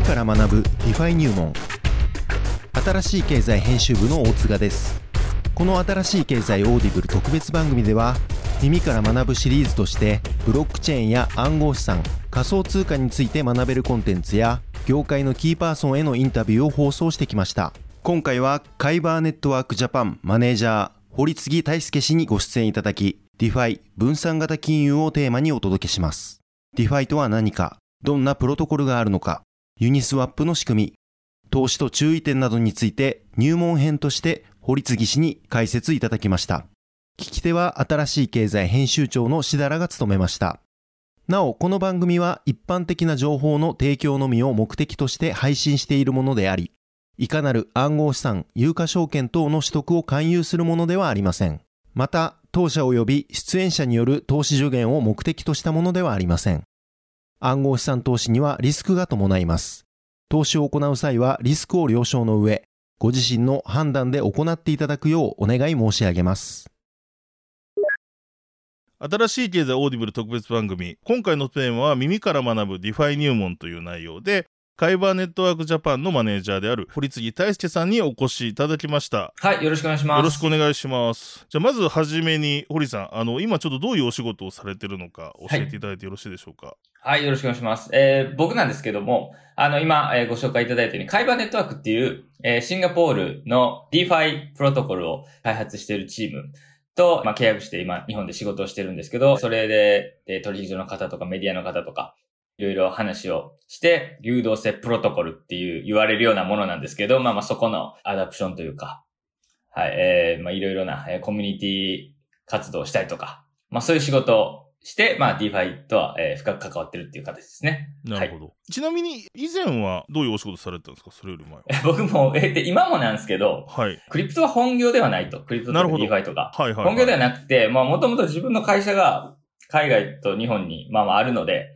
から学ぶ DeFi 入門。新しい経済編集部の大塚です。この新しい経済 Audible 特別番組では耳から学ぶシリーズとしてブロックチェーンや暗号資産仮想通貨について学べるコンテンツや業界のキーパーソンへのインタビューを放送してきました。今回は Kyber Network Japan マネージャー堀次泰介氏にご出演いただき DeFi 分散型金融をテーマにお届けします。DeFi とは何かどんなプロトコルがあるのかユニスワップの仕組み投資と注意点などについて入門編として堀次氏に解説いただきました聞き手は新しい経済編集長の設楽が務めましたなお、この番組は一般的な情報の提供のみを目的として配信しているものであり、いかなる暗号資産、有価証券等の取得を勧誘するものではありません。また、当社及び出演者による投資助言を目的としたものではありません。暗号資産投資にはリスクが伴います。投資を行う際はリスクを了承の上、ご自身の判断で行っていただくようお願い申し上げます。新しい経済オーディブル特別番組今回のテーマは耳から学ぶ DeFi 入門という内容でカイバーネットワークジャパンのマネージャーである堀次泰介さんにお越しいただきましたはいよろしくお願いしますよろしくお願いしますじゃあまずはじめに堀さんあの今ちょっとどういうお仕事をされてるのか教えていただいてよろしいでしょうか？はい、よろしくお願いします、えー、僕なんですけどもあの今、えー、ご紹介いただいたようにカイバーネットワークっていう、えー、シンガポールの DeFi プロトコルを開発しているチームと、まあ、契約して今、日本で仕事をしてるんですけど、それで、で取引所の方とかメディアの方とか、いろいろ話をして、流動性プロトコルっていう言われるようなものなんですけど、まあまあそこのアダプションというか、はい、えー、まあいろいろな、えー、コミュニティ活動をしたりとか、まあそういう仕事して、まあ DeFi とは、えー、深く関わってるっていう形ですね。なるほど。はい、ちなみに以前はどういうお仕事されてたんですか？それより前は。僕も、えー、今もなんですけど、はい。クリプトは本業ではないと。クリプトとか DeFi とか。はいはい、はい、本業ではなくて、まあもともと自分の会社が海外と日本にまあまああるので、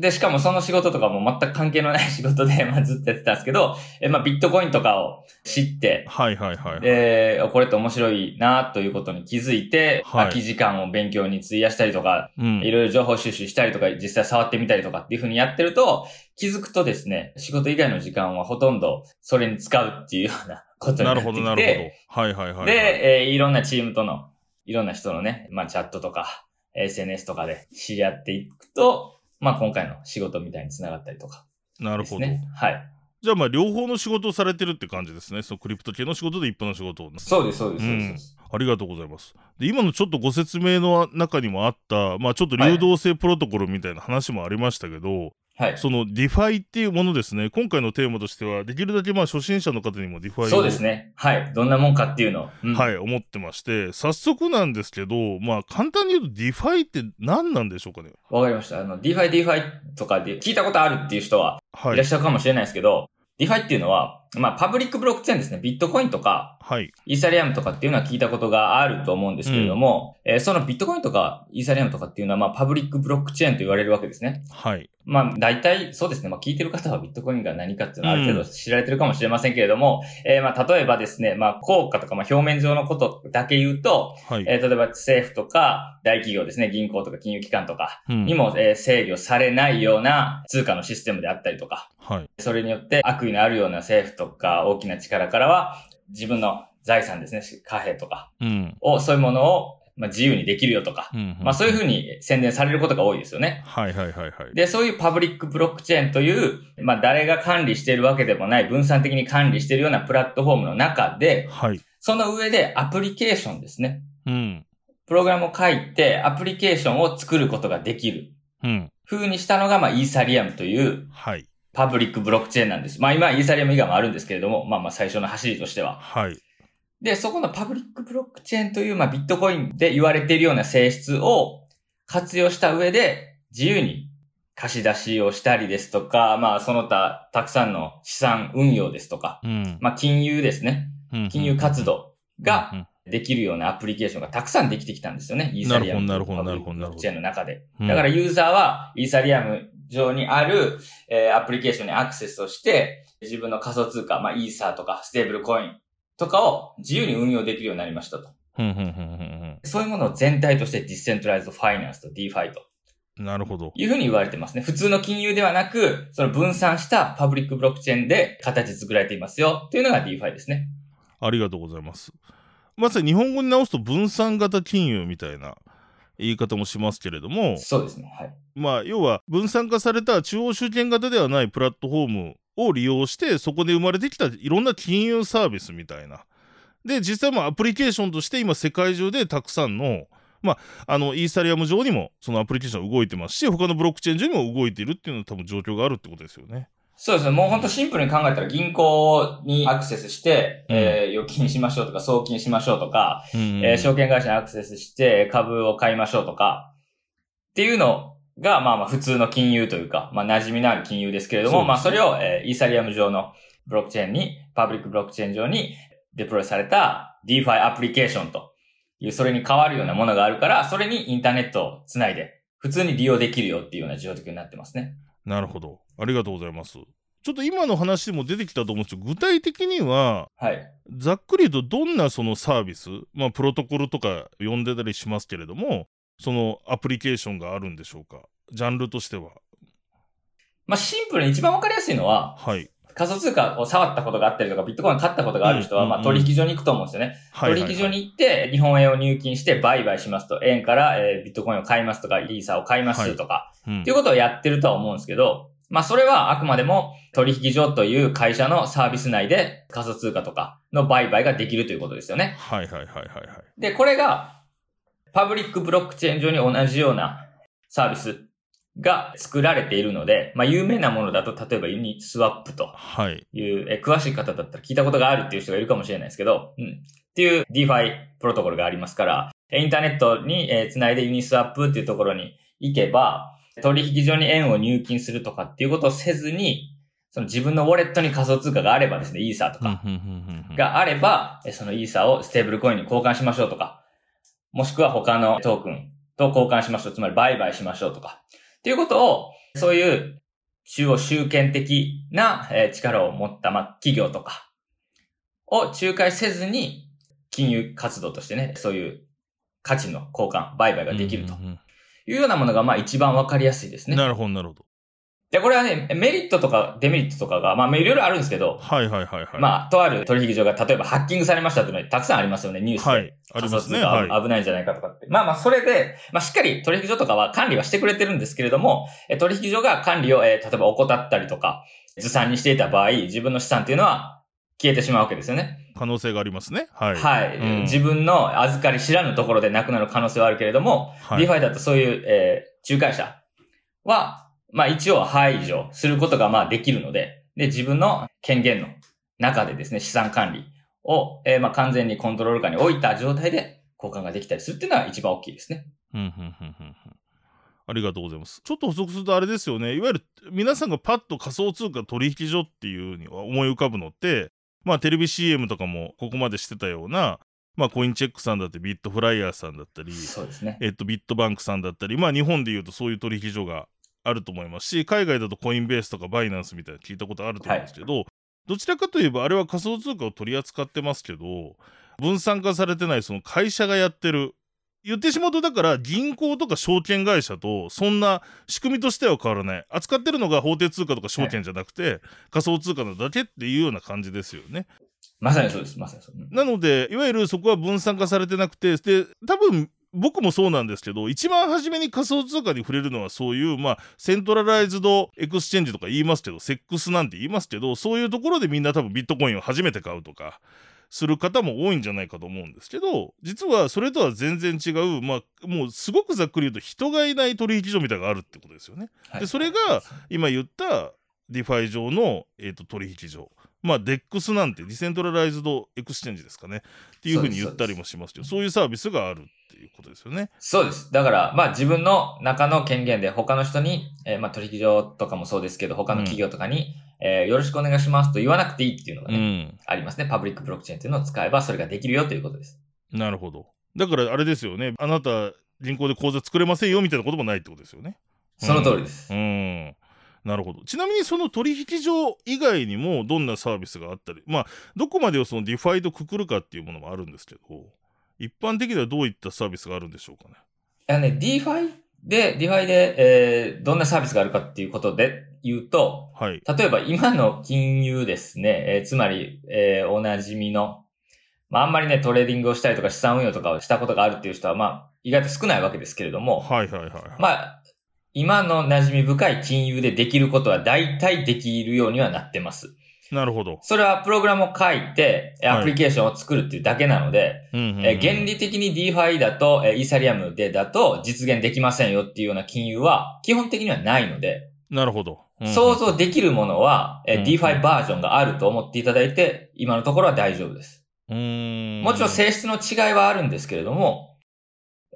で、しかもその仕事とかも全く関係のない仕事で、まあずっとやってたんですけど、え、まあビットコインとかを知って、はいはいはい、はい。で、これって面白いなということに気づいて、はい、空き時間を勉強に費やしたりとか、うん、いろいろ情報収集したりとか、実際触ってみたりとかっていうふうにやってると、気づくとですね、仕事以外の時間はほとんどそれに使うっていうようなことになってきて。なるほどなるほど。はいはいはい、はい。で、えー、いろんなチームとの、いろんな人のね、まあチャットとか、SNS とかで知り合っていくと、まあ今回の仕事みたいにつながったりとか、ね、なるほど。はい。じゃあまあ両方の仕事をされてるって感じですね。そのクリプト系の仕事で一般の仕事を。そうです、そうです、そうです。ありがとうございます。で、今のちょっとご説明の中にもあった、まあちょっと流動性プロトコルみたいな話もありましたけど、はい、その DeFi っていうものですね。今回のテーマとしては、できるだけまあ初心者の方にも DeFi そうですね。はい。どんなもんかっていうのを、うん、はい、思ってまして、早速なんですけど、まあ簡単に言うと DeFi って何なんでしょうかね？わかりました。あの、 DeFi、DeFi とかで聞いたことあるっていう人はいらっしゃるかもしれないですけど、はい、 DeFi っていうのは、まあ、パブリックブロックチェーンですね。ビットコインとか、はい。イーサリアムとかっていうのは聞いたことがあると思うんですけれども、うん、えー、そのビットコインとかイーサリアムとかっていうのは、まあ、パブリックブロックチェーンと言われるわけですね。はい。まあ、大体、そうですね。まあ、聞いてる方はビットコインが何かっていうのはある程度知られてるかもしれませんけれども、うん、えー、まあ、例えばですね、まあ、硬貨とか、まあ、表面上のことだけ言うと、はい、えー、例えば政府とか、大企業ですね、銀行とか金融機関とかにも、うん、えー、制御されないような通貨のシステムであったりとか、はい。それによって悪意のあるような政府とか大きな力からは、自分の財産ですね、貨幣とか、うん、を、そういうものをまあ、自由にできるよとか、うんうん、まあそういうふうに宣伝されることが多いですよね。はいはいはいはい。で、そういうパブリックブロックチェーンという、まあ誰が管理しているわけでもない、分散的に管理しているようなプラットフォームの中で、はい。その上でアプリケーションですね。うん。プログラムを書いて、アプリケーションを作ることができる。うん。風にしたのが、まあ、イーサリアムという、はい。パブリックブロックチェーンなんです。まあ今、イーサリアム以外もあるんですけれども、まあまあ最初の走りとしては。はい。で、そこのパブリックブロックチェーンという、まあビットコインで言われているような性質を活用した上で、自由に貸し出しをしたりですとか、まあその他、たくさんの資産運用ですとか、うん、まあ金融ですね。金融活動ができるようなアプリケーションがたくさんできてきたんですよね。イーサリアムなるほど、なるほど、なるほど。チェーンの中で。だからユーザーはイーサリアム上にある、えー、アプリケーションにアクセスをして、自分の仮想通貨、まあ、イーサーとか、ステーブルコインとかを自由に運用できるようになりましたと。そういうものを全体として Decentralized Finance と DeFi となるほど。いうふうに言われてますね。普通の金融ではなく、その分散したパブリックブロックチェーンで形作られていますよ。というのが DeFi ですね。ありがとうございます。まさに日本語に直すと分散型金融みたいな言い方もしますけれども。そうですね。はい。まあ、要は分散化された中央集権型ではないプラットフォームを利用して、そこで生まれてきたいろんな金融サービスみたいな。で、実際もアプリケーションとして今世界中でたくさんのまあ、あの、イーサリアム上にもそのアプリケーション動いてますし、他のブロックチェーン上にも動いているっていうのは多分状況があるってことですよね。そうですね。もう本当シンプルに考えたら銀行にアクセスして、うん、えー、預金しましょうとか、送金しましょうとか、うん、えー、証券会社にアクセスして株を買いましょうとか、っていうのが、まあまあ普通の金融というか、まあ馴染みのある金融ですけれども、まあそれを、えー、イーサリアム上のブロックチェーンに、パブリックブロックチェーン上にデプロイされた DeFi アプリケーションという、それに変わるようなものがあるから、それにインターネットをつないで、普通に利用できるよっていうような状況になってますね。なるほど。ありがとうございます。ちょっと今の話でも出てきたと思うんですけど、具体的には、はい、ざっくりとどんなそのサービス、まあ、プロトコルとか呼んでたりしますけれども、そのアプリケーションがあるんでしょうか、ジャンルとしては。まあ、シンプルに一番わかりやすいのは、はい、仮想通貨を触ったことがあったりとか、ビットコイン買ったことがある人は、まあ取引所に行くと思うんですよね。取引所に行って、日本円を入金して売買しますと、円から、えビットコインを買いますとか、イーサーを買いますとか、っていうことをやってるとは思うんですけど、まあそれはあくまでも取引所という会社のサービス内で仮想通貨とかの売買ができるということですよね。はいはいはいはい、はい。で、これがパブリックブロックチェーン上に同じようなサービスが作られているので、まあ、有名なものだと、例えばユニスワップという、はい、え詳しい方だったら聞いたことがあるっていう人がいるかもしれないですけど、うん。っていう DeFi プロトコルがありますから、インターネットに、えー、つないでユニスワップっていうところに行けば、取引所に円を入金するとかっていうことをせずに、その自分のウォレットに仮想通貨があればですね、イーサーとかがあれば、そのイーサーをステーブルコインに交換しましょうとか、もしくは他のトークンと交換しましょう。つまり売買しましょうとか。っていうことを、そういう中央集権的な力を持った、まあ、企業とかを仲介せずに、金融活動としてね、そういう価値の交換、売買ができるというようなものが、まあ一番わかりやすいですね。なるほど、なるほど。で、これはね、メリットとかデメリットとかが、まあ、いろいろあるんですけど、はいはいはいはい。まあ、とある取引所が例えばハッキングされましたっていうのはたくさんありますよね、ニュースで。はい。ありますね。はい。危ないんじゃないかとかって。まあまあ、それで、まあ、しっかり取引所とかは管理はしてくれてるんですけれども、取引所が管理を、えー、例えば怠ったりとか、ずさんにしていた場合、自分の資産っていうのは消えてしまうわけですよね。可能性がありますね。はい。はい。うん、自分の預かり知らぬところでなくなる可能性はあるけれども、はい、 DeFi だとそういう、えー、仲介者は、まあ一応排除することがまあできるので、で、自分の権限の中でですね、資産管理を、えー、まあ完全にコントロール下に置いた状態で交換ができたりするっていうのは一番大きいですね。うん、うん、うん、うん。ありがとうございます。ちょっと補足するとあれですよね。いわゆる皆さんがパッと仮想通貨取引所っていうには思い浮かぶのって、まあテレビ CM とかもここまでしてたような、まあコインチェックさんだってビットフライヤーさんだったり、そうですね。えっとビットバンクさんだったり、まあ日本で言うとそういう取引所があると思いますし、海外だとコインベースとかバイナンスみたいな聞いたことあると思うんですけど、はい、どちらかといえばあれは仮想通貨を取り扱ってますけど、分散化されてないその会社がやってる。言ってしまうとだから銀行とか証券会社とそんな仕組みとしては変わらない。扱ってるのが法定通貨とか証券じゃなくて、はい、仮想通貨なだけっていうような感じですよね。まさにそうです。まさにそう。なので、いわゆるそこは分散化されてなくて、で、多分僕もそうなんですけど、一番初めに仮想通貨に触れるのはそういう、まあ、 Centralized Exchange とか言いますけど、セックスなんて言いますけど、そういうところでみんな多分ビットコインを初めて買うとか、する方も多いんじゃないかと思うんですけど、実はそれとは全然違う、まあ、もうすごくざっくり言うと人がいない取引所みたいなのがあるってことですよね。はい、で、それが今言った DeFi 上の、えーと取引所。まあ、デックスなんてディセントラライズドエクスチェンジですかね。っていうふうに言ったりもしますけど、そういうサービスがあるっていうことですよね。そうです。だから、まあ自分の中の権限で他の人に、えー、まあ取引所とかもそうですけど、他の企業とかに、うん、えー、よろしくお願いしますと言わなくていいっていうのがね、うん、ありますね。パブリックブロックチェーンっていうのを使えばそれができるよということです。なるほど。だからあれですよね。あなた、銀行で口座作れませんよみたいなこともないってことですよね。その通りです。うん、うんなるほど。ちなみにその取引所以外にもどんなサービスがあったり、まあ、どこまでをその DeFi とくくるかっていうものもあるんですけど、一般的にはどういったサービスがあるんでしょうかね？あね、DeFi っで、ディファイで、えー、どんなサービスがあるかっていうことで言うと、はい。例えば今の金融ですね、えー、つまり、えー、おなじみの、まあ、あんまりね、トレーディングをしたりとか資産運用とかをしたことがあるっていう人は、まあ、意外と少ないわけですけれども、はいはいはい、はい。まあ、今の馴染み深い金融でできることは大体できるようにはなってます。なるほど。それはプログラムを書いて、アプリケーションを作るっていうだけなので、原理的に DeFi だと、イーサリアムでだと実現できませんよっていうような金融は基本的にはないので、なるほど。うんうん、想像できるものは、うんうん、DeFi バージョンがあると思っていただいて、今のところは大丈夫です。うんもちろん性質の違いはあるんですけれども、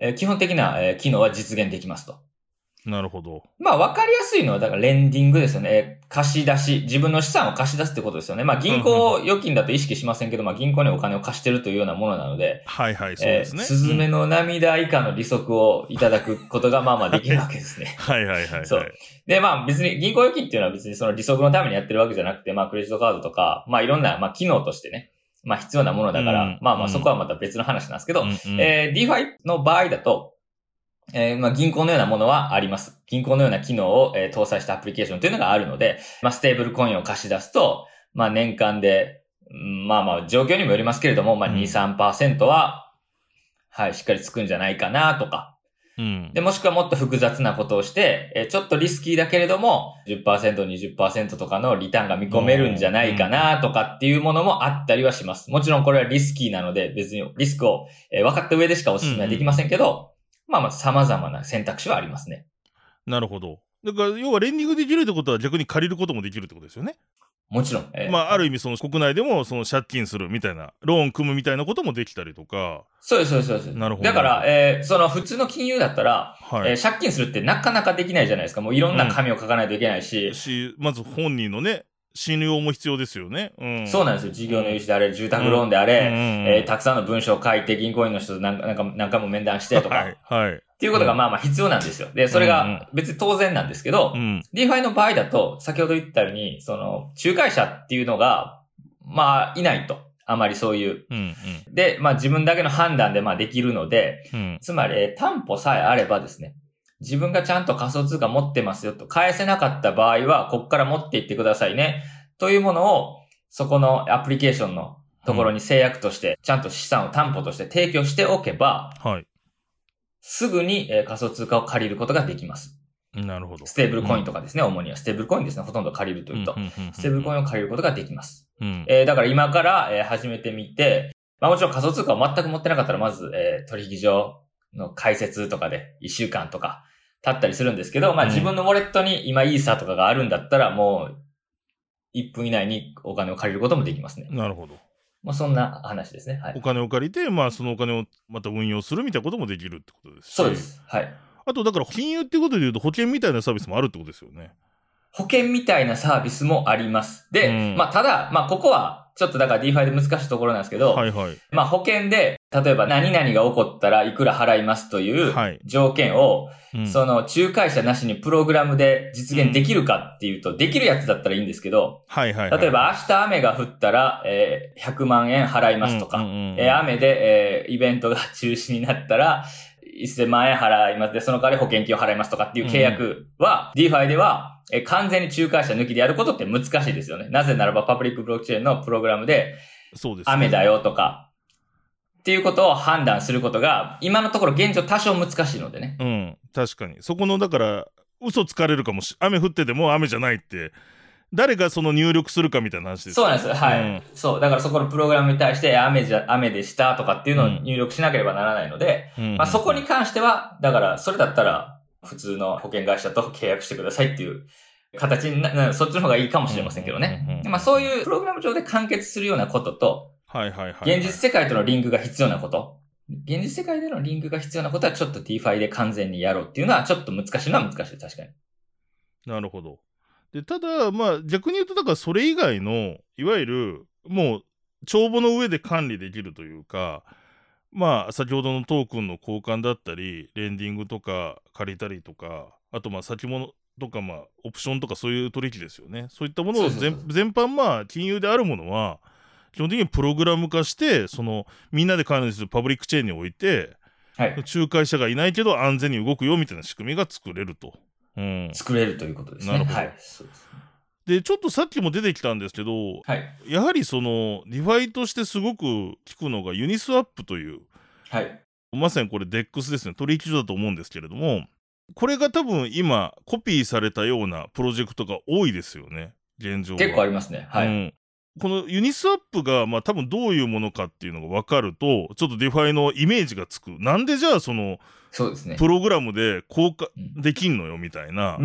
え基本的な、え機能は実現できますと。なるほど。まあ、わかりやすいのは、だからレンディングですよね。貸し出し。自分の資産を貸し出すってことですよね。まあ、銀行預金だと意識しませんけど、まあ、銀行にお金を貸してるというようなものなので。はいはい、そうですね。スズメの涙以下の利息をいただくことが、まあまあできるわけですね。はいはいはい、はい。そう。で、まあ別に銀行預金っていうのは別にその利息のためにやってるわけじゃなくて、まあクレジットカードとか、まあいろんな、まあ機能としてね、まあ必要なものだから、うん、まあまあそこはまた別の話なんですけど、うんうん、えー、DeFi の場合だと、えー、まあ、銀行のようなものはあります。銀行のような機能を、えー、搭載したアプリケーションというのがあるので、まあ、ステーブルコインを貸し出すと、まあ、年間で、まあまあ、状況にもよりますけれども、まあ、2、3%は、はい、しっかりつくんじゃないかなとか。うん。で、もしくはもっと複雑なことをして、えー、ちょっとリスキーだけれども、10%、20%とかのリターンが見込めるんじゃないかなとかっていうものもあったりはします。もちろんこれはリスキーなので、別にリスクを、えー、分かった上でしかお勧めはできませんけど、まあまあ様々な選択肢はありますね。なるほど。だから要はレンディングできるってことは逆に借りることもできるってことですよね？もちろん。えー、まあ、ある意味、その国内でも、その借金するみたいな、ローン組むみたいなこともできたりとか。そうです、そうです、そうです。なるほど。だから、えー、その普通の金融だったら、はい、えー、借金するってなかなかできないじゃないですか。もういろんな紙を書かないといけないし。うん、し、まず本人のね、信用も必要ですよね。うん、そうなんですよ。事業の融資であれ、住宅ローンであれ、うん、えー、たくさんの文章を書いて銀行員の人と何か何回も面談してとか。はい。はい。っていうことがまあまあ必要なんですよ。で、それが別に当然なんですけど、うん、DeFi の場合だと、先ほど言ったように、その、仲介者っていうのが、まあ、いないと。あまりそういう。うんうん、で、まあ自分だけの判断でまあできるので、うん、つまり、担保さえあればですね、自分がちゃんと仮想通貨持ってますよと、返せなかった場合は、こっから持っていってくださいね。というものを、そこのアプリケーションのところに制約として、ちゃんと資産を担保として提供しておけば、はい。すぐに、え仮想通貨を借りることができます。なるほど。ステーブルコインとかですね、うん、主には。ステーブルコインですね、ほとんど借りるというと。ステーブルコインを借りることができます。うん、えー、だから今から、えー、始めてみて、まあもちろん仮想通貨を全く持ってなかったら、まず、えー、取引所の解説とかで1週間とか経ったりするんですけど、まあ自分のウォレットに今イーサーとかがあるんだったら、もう、1分以内にお金を借りることもできますね。なるほど。まあ、そんな話ですね。はい。お金を借りて、まあ、そのお金をまた運用するみたいなこともできるってことですそうです。はい。あと、だから、金融っていうことで言うと、保険みたいなサービスもあるってことですよね。保険みたいなサービスもあります。で、うん、まあ、ただ、まあ、ここは、ちょっとだから DeFi で難しいところなんですけど、はいはい。まあ保険で、例えば何々が起こったらいくら払いますという条件を、はいうん、その仲介者なしにプログラムで実現できるかっていうと、うん、できるやつだったらいいんですけど、はいはい、はい、例えば明日雨が降ったら、えー、100万円払いますとか、うんうんうん、えー、雨で、えー、イベントが中止になったら、1000万円払いますで、その代わり保険金を払いますとかっていう契約は、うん、DeFi では、え完全に仲介者抜きでやることって難しいですよね。なぜならばパブリックブロックチェーンのプログラムで、そうです、ね、雨だよとか、っていうことを判断することが、今のところ現状多少難しいのでね。うん、確かに。そこの、だから、嘘つかれるかもし、雨降ってても雨じゃないって、誰がその入力するかみたいな話ですそうなんですよ。はい、うん、そう。だからそこのプログラムに対して雨じゃ、雨でしたとかっていうのを入力しなければならないので、うん、まあそこに関しては、だからそれだったら普通の保険会社と契約してくださいっていう形にな、そっちの方がいいかもしれませんけどね。まあそういうプログラム上で完結するようなことと、はいはいはい。現実世界とのリンクが必要なこと。現実世界でのリンクが必要なことはちょっと DeFi で完全にやろうっていうのはちょっと難しいのは難しい。確かに。なるほど。で、ただ、まあ逆に言うと、だからそれ以外の、いわゆる、もう、帳簿の上で管理できるというか、まあ、先ほどのトークンの交換だったり、レンディングとか借りたりとか、あとまあ先物とかまあオプションとかそういう取引ですよね。そういったものを全般まあ金融であるものは基本的にプログラム化してそのみんなで管理するパブリックチェーンにおいて、はい、仲介者がいないけど安全に動くよみたいな仕組みが作れると。うん、作れるということですね。なるほど。はい、そうででちょっとさっきも出てきたんですけど、はい、やはりその DeFi としてすごく聞くのがユニスワップという、はい、まさにこれ DEX ですね。取引所だと思うんですけれどもこれが多分今コピーされたようなプロジェクトが多いですよね。現状結構ありますね。はい、うん、この Uniswap が、まあ多分どういうものかっていうのが分かると、ちょっと DeFi のイメージがつく。なんでじゃあその、そうですね。プログラムで交換できんのよみたいな、あ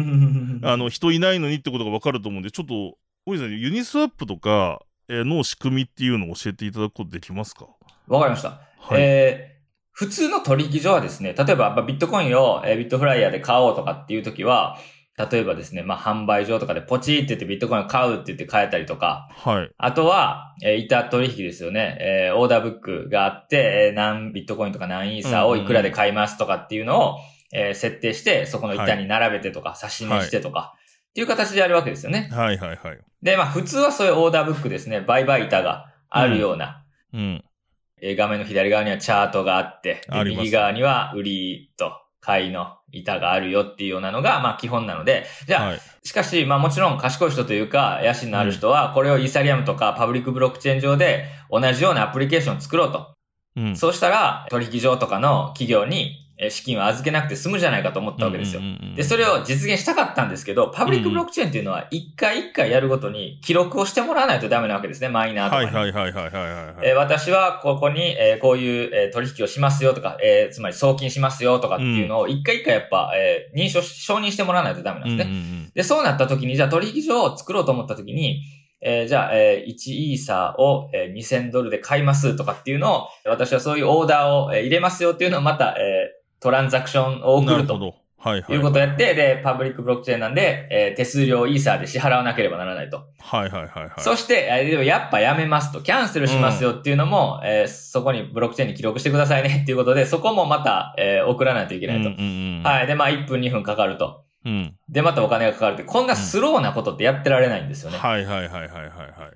の、人いないのにってことが分かると思うんで、ちょっと、大井さん、 Uniswap とかの仕組みっていうのを教えていただくことできますか？わかりました。はい、えー普通の取引所はですね、例えばビットコインをビットフライヤーで買おうとかっていう時は、例えばですね、まあ、販売所とかでポチって言ってビットコインを買うって言って買えたりとか、はい。あとは、えー、板取引ですよね。えー、オーダーブックがあって、えー、何ビットコインとか何イーサーをいくらで買いますとかっていうのを、えー、設定して、そこの板に並べてとか、差し値してとか、はい、っていう形でやるわけですよね。はいはいはい。で、まあ、普通はそういうオーダーブックですね、売買板があるような、うん。うん、えー、画面の左側にはチャートがあって、右側には売りと、買いの板があるよっていうようなのが、まあ基本なので、じゃあ、はい、しかし、まあもちろん賢い人というか、野心のある人は、これをイーサリアムとかパブリックブロックチェーン上で同じようなアプリケーションを作ろうと。うん、そうしたら、取引所とかの企業に、資金を預けなくて済むじゃないかと思ったわけですよ。で、それを実現したかったんですけど、パブリックブロックチェーンっていうのは、一回一回やるごとに記録をしてもらわないとダメなわけですね、マイナーとかはいはいはいはいはい、えー、私はここに、えー、こういう、えー、取引をしますよとか、えー、つまり送金しますよとかっていうのを一回一回やっぱ、えー、認証、承認してもらわないとダメなんですね。で、そうなった時に、じゃあ取引所を作ろうと思った時に、えー、じゃあ、えー、1イーサーを、えー、2000ドルで買いますとかっていうのを、私はそういうオーダーを、えー、入れますよっていうのをまた、えー、トランザクションを送ると。はいはい。いうことをやって、で、パブリックブロックチェーンなんで、えー、手数料イーサーで支払わなければならないと。はいはいはいはい。そして、えー、やっぱやめますと、キャンセルしますよっていうのも、うん、えー、そこにブロックチェーンに記録してくださいね っていうことで、そこもまた、えー、送らないといけないと。うんうんうん、はい。で、まあ、1分2分かかると。うん。で、またお金がかかるって、こんなスローなことってやってられないんですよね。うん、はいはいはいはいはい、はい。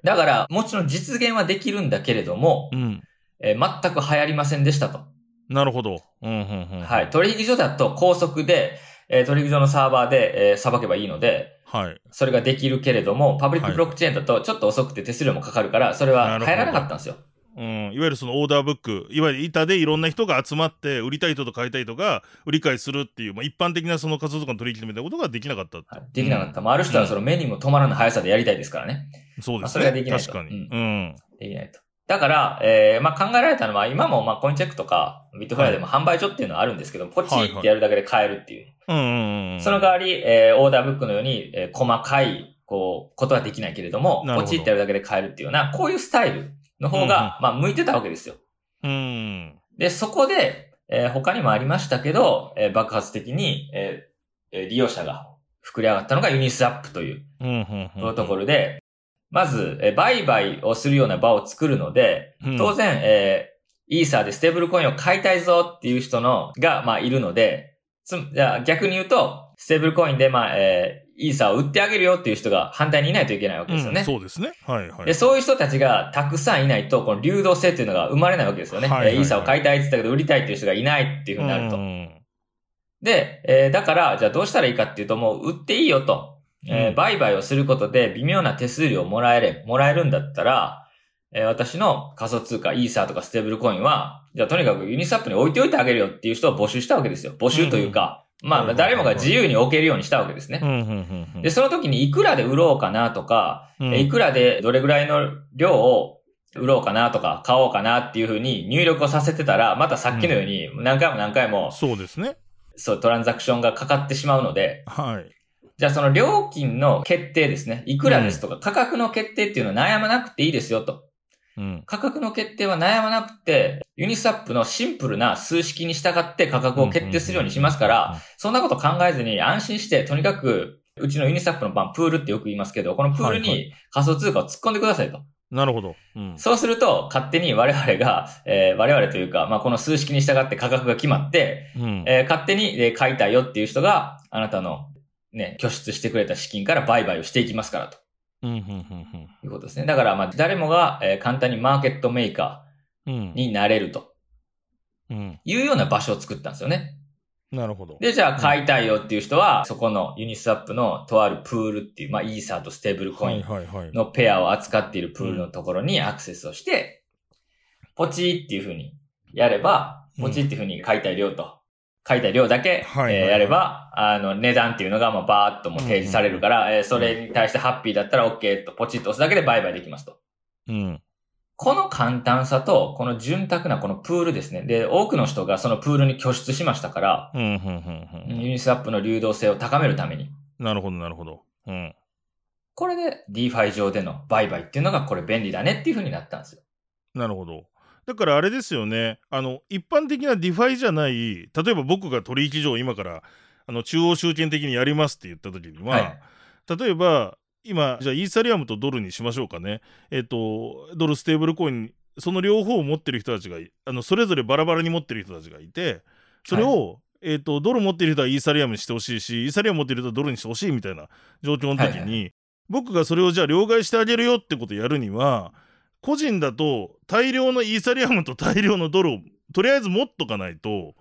だから、もちろん実現はできるんだけれども、うん。えー、全く流行りませんでしたと。なるほど。うんうんうん、はい。取引所だと高速で、えー、取引所のサーバーで、えー、裁けばいいので、はい。それができるけれども、パブリックブロックチェーンだとちょっと遅くて手数料もかかるから、それは入らなかったんですよ。うん、いわゆるそのオーダーブック、いわゆる板でいろんな人が集まって、売りたい人と買いたい人が売り買いするっていう、まあ、一般的なその活動とかの取引みたいなことができなかった、はい、できなかった。まあ、ある人はその目にも止まらぬ速さでやりたいですからね。そうですね。まあ、それができないと。確かに。うん。できないと。だから、えー、まあ、考えられたのは、今も、まあ、コインチェックとか、ビットフライでも販売所っていうのはあるんですけど、ポチってやるだけで買えるっていう。その代わり、えー、オーダーブックのように、えー、細かい、こう、ことはできないけれども、ポチってやるだけで買えるっていうような、こういうスタイルの方が、まあ、向いてたわけですよ。うん。で、そこで、えー、他にもありましたけど、えー、爆発的に、えー、利用者が膨れ上がったのが Uniswap という、プロトコルで、まず、え売買をするような場を作るので、当然、うん、えー、イーサーでステーブルコインを買いたいぞっていう人の、が、まあ、いるので、つ、じゃあ逆に言うと、ステーブルコインで、まあ、えー、イーサーを売ってあげるよっていう人が反対にいないといけないわけですよね。うん、そうですね。はいはい。で、そういう人たちがたくさんいないと、この流動性っていうのが生まれないわけですよね。はいはいはい、イーサーを買いたいって言ったけど、売りたいっていう人がいないっていうふうになると。で、えー、だから、じゃあどうしたらいいかっていうと、もう売っていいよと。えー、売買をすることで微妙な手数料をもらえれ、もらえるんだったら、えー、私の仮想通貨、イーサーとかステーブルコインは、じゃあとにかくユニスアップに置いておいてあげるよっていう人を募集したわけですよ。募集というか、うん、まあ、誰もが自由に置けるようにしたわけですね。で、その時にいくらで売ろうかなとか、うん、いくらでどれぐらいの量を売ろうかなとか、買おうかなっていうふうに入力をさせてたら、またさっきのように何回も何回も、そうですね。そう、トランザクションがかかってしまうので、はい。じゃあその料金の決定ですね。いくらですとか、価格の決定っていうのは悩まなくていいですよと。うん、価格の決定は悩まなくて、ユニスアップのシンプルな数式に従って価格を決定するようにしますから、そんなこと考えずに安心して、とにかく、うちのユニスアップの版、プールってよく言いますけど、このプールに仮想通貨を突っ込んでくださいと。なるほど。うん、そうすると、勝手に我々が、えー、我々というか、まあ、この数式に従って価格が決まって、うん、えー、勝手に、えー、買いたいよっていう人が、あなたのね、拠出してくれた資金から売買をしていきますからと。うん、うん、うん、うん。いうことですね。だから、まあ、誰もが、えー、簡単にマーケットメーカーになれると。うん。いうような場所を作ったんですよね。なるほど。で、じゃあ買いたいよっていう人は、そこのユニスワップのとあるプールっていう、まあ、イーサーとステーブルコインのペアを扱っているプールのところにアクセスをして、ポチっていうふうにやれば、ポチっていうふうに買いたい量と、書いた量だけ、えやれば、あの、値段っていうのが、まあ、バーっとも提示されるから、えそれに対してハッピーだったら OK とポチッと押すだけで売買できますと。うん。この簡単さと、この潤沢なこのプールですね。で、多くの人がそのプールに拠出しましたから、うん、うん、うん。ユニスワップの流動性を高めるために。なるほど、なるほど。うん。これで DeFi 上での売買っていうのがこれ便利だねっていう風になったんですよ。なるほど。だからあれですよね。あの、一般的な DeFi じゃない、例えば僕が取引所を今から、あの、中央集権的にやりますって言った時には、はい、例えば、今、じゃあイーサリアムとドルにしましょうかね。えっ、ー、と、ドルステーブルコイン、その両方を持ってる人たちが、あの、それぞれバラバラに持ってる人たちがいて、それを、はいえっ、ー、と、ドル持ってる人はイーサリアムにしてほしいし、イーサリアム持ってる人はドルにしてほしいみたいな状況の時に、はいはい、僕がそれをじゃあ両替してあげるよってことをやるには、個人だと大量のイーサリアムと大量のドルをとりあえず持っとかないと、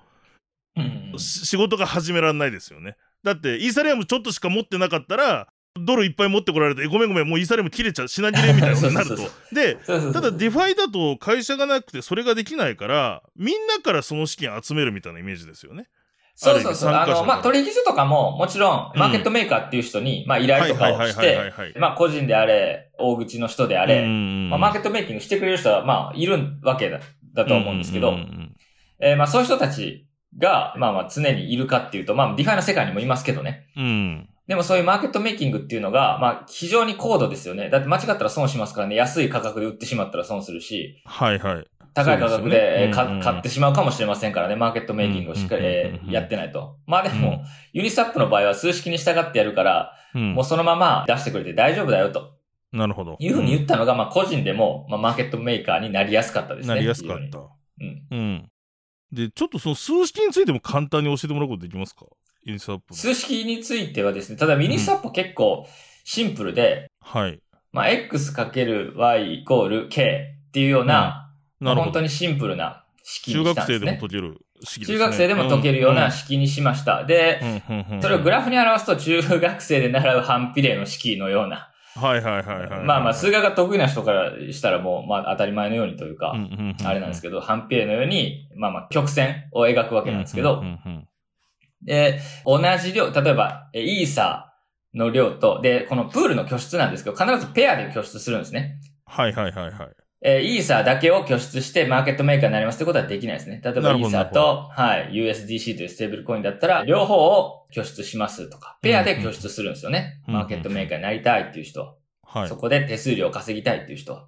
うん、仕事が始められないですよね。だってイーサリアムちょっとしか持ってなかったらドルいっぱい持ってこられて、ごめんごめん、もうイーサリアム切れちゃう、品切れみたいなことになると。で、ただ DeFi だと会社がなくてそれができないから、みんなからその資金集めるみたいなイメージですよね。そうそうそう。あの、まあ、取引所とかも、もちろん、マーケットメーカーっていう人に、まあ、依頼とかをして、まあ、個人であれ、大口の人であれ、まあ、マーケットメイキングしてくれる人は、まあ、いるわけだ、だと思うんですけど、えー、まあ、そういう人たちが、まあまあ、常にいるかっていうと、まあ、 DeFi の世界にもいますけどね。うん。でもそういうマーケットメイキングっていうのが、まあ、非常に高度ですよね。だって間違ったら損しますからね、安い価格で売ってしまったら損するし。はいはい。高い価格で買ってしまうかもしれませんからね、マーケットメイキングをしっかりやってないと。まあでも、 Uniswap の場合は数式に従ってやるから、もうそのまま出してくれて大丈夫だよと。なるほど。いうふうに言ったのが、まあ個人でも、まあマーケットメーカーになりやすかったですね。なりやすかった。うん。うん。で、ちょっとその数式についても簡単に教えてもらうことできますか？ Uniswap。数式についてはですね、ただ Uniswap 結構シンプルで、うん、はい。まあ、x かける y イコール k っていうような、本当にシンプルな式にしたんですね。中学生でも解ける式ですね。中学生でも解けるような式にしました。うん、で、それをグラフに表すと中学生で習う反比例の式のような、はいはいはいはい。まあまあ、数学が得意な人からしたらもう、まあ当たり前のようにというか、あれなんですけど、反比例のように、まあまあ、曲線を描くわけなんですけど、で、同じ量、例えば、イーサーの量と、で、このプールの拠出なんですけど、必ずペアで拠出するんですね。はいはいはいはい。えー、イーサーだけを拠出してマーケットメーカーになりますってことはできないですね。例えばイーサーと、はい、USDC というステーブルコインだったら、両方を拠出しますとか、ペアで拠出するんですよね。マーケットメーカーになりたいっていう人。はい、そこで手数料を稼ぎたいっていう人。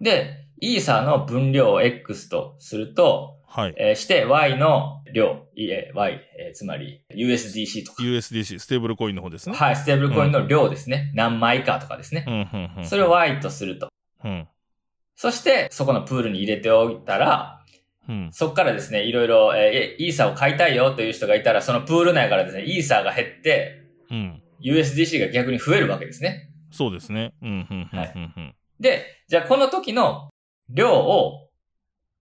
で、イーサーの分量を X とすると、はい。えー、して、Y の量、え Y、えー、つまり USDC とか。USDC、ステーブルコインの方ですね。はい、ステーブルコインの量ですね。うん、何枚かとかですね。うん、それを Y とすると。うん。そして、そこのプールに入れておいたら、うん、そこからですね、いろいろ、えー、イーサーを買いたいよという人がいたら、そのプール内からですね、イーサーが減って、うん、USDC が逆に増えるわけですね。そうですね。うん、うん、はい。で、じゃあこの時の量を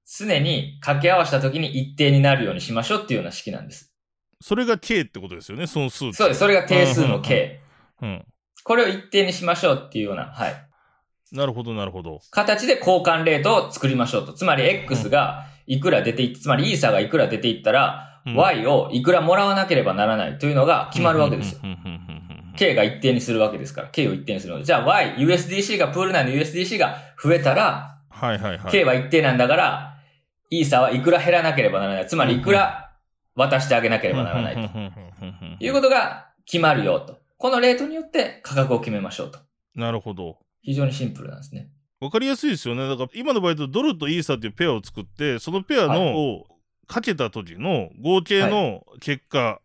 常に掛け合わせた時に一定になるようにしましょうっていうような式なんです。それが K ってことですよね、その数そうです。それが定数の K。うん、うん、これを一定にしましょうっていうような、はい。なるほど、なるほど。形で交換レートを作りましょうと。つまり X がいくら出ていって、つまりイーサがいくら出ていったら、うん、Y をいくらもらわなければならないというのが決まるわけですよ。K が一定にするわけですから、K を一定にするので。じゃあ Y、USDC が、プール内の USDC が増えたら、はいはいはい。K は一定なんだから、イーサはいくら減らなければならない。つまりいくら渡してあげなければならないと。いうことが決まるよと。このレートによって価格を決めましょうと。なるほど。非常にシンプルなんですね。わかりやすいですよね。だから今の場合だとドルとイーサっていうペアを作って、そのペアのをかけた時の合計の結果、はい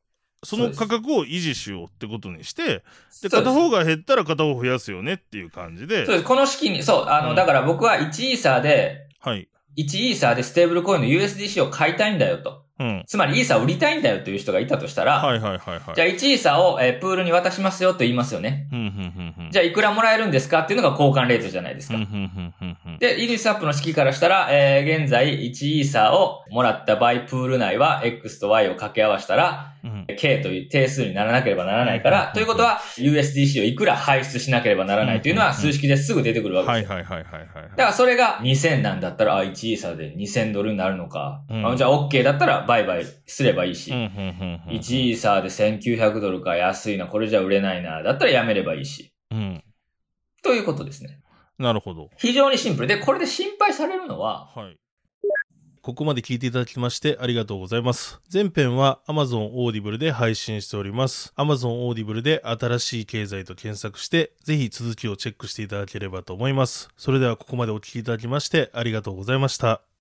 その価格を維持しようってことにして、で片方が減ったら片方増やすよねっていう感じで。そうです。この式に、そう、あの、うん、だから僕は1イーサーで、はい。1イーサーでステーブルコインの USDC を買いたいんだよと。うん。つまりイーサーを売りたいんだよという人がいたとしたら、はいはいはい、はい。じゃあ1イーサーを、えー、プールに渡しますよと言いますよね。うん、うん、うん。じゃあいくらもらえるんですかっていうのが交換レートじゃないですか。うん、うん、うん。で、イーリスアップの式からしたら、えー、現在1イーサーをもらった場合、プール内は X と Y を掛け合わせたら、うん、K という定数にならなければならないから、ということは USDC をいくら排出しなければならないというのは数式ですぐ出てくるわけです。はいはいはいはい、だからそれが2000なんだったら、あ、1イーサーで2000ドルになるのか。うん、じゃあ OK だったら売買すればいいし、1イーサーで1900ドルか安いな、これじゃ売れないな、だったらやめればいいし。うん。ということですね。なるほど。非常にシンプル。で、これで心配されるのは、はい。ここまで聞いていただきましてありがとうございます。前編は Amazon Audible で配信しております。Amazon Audible で新しい経済と検索して、ぜひ続きをチェックしていただければと思います。それではここまでお聞きいただきましてありがとうございました。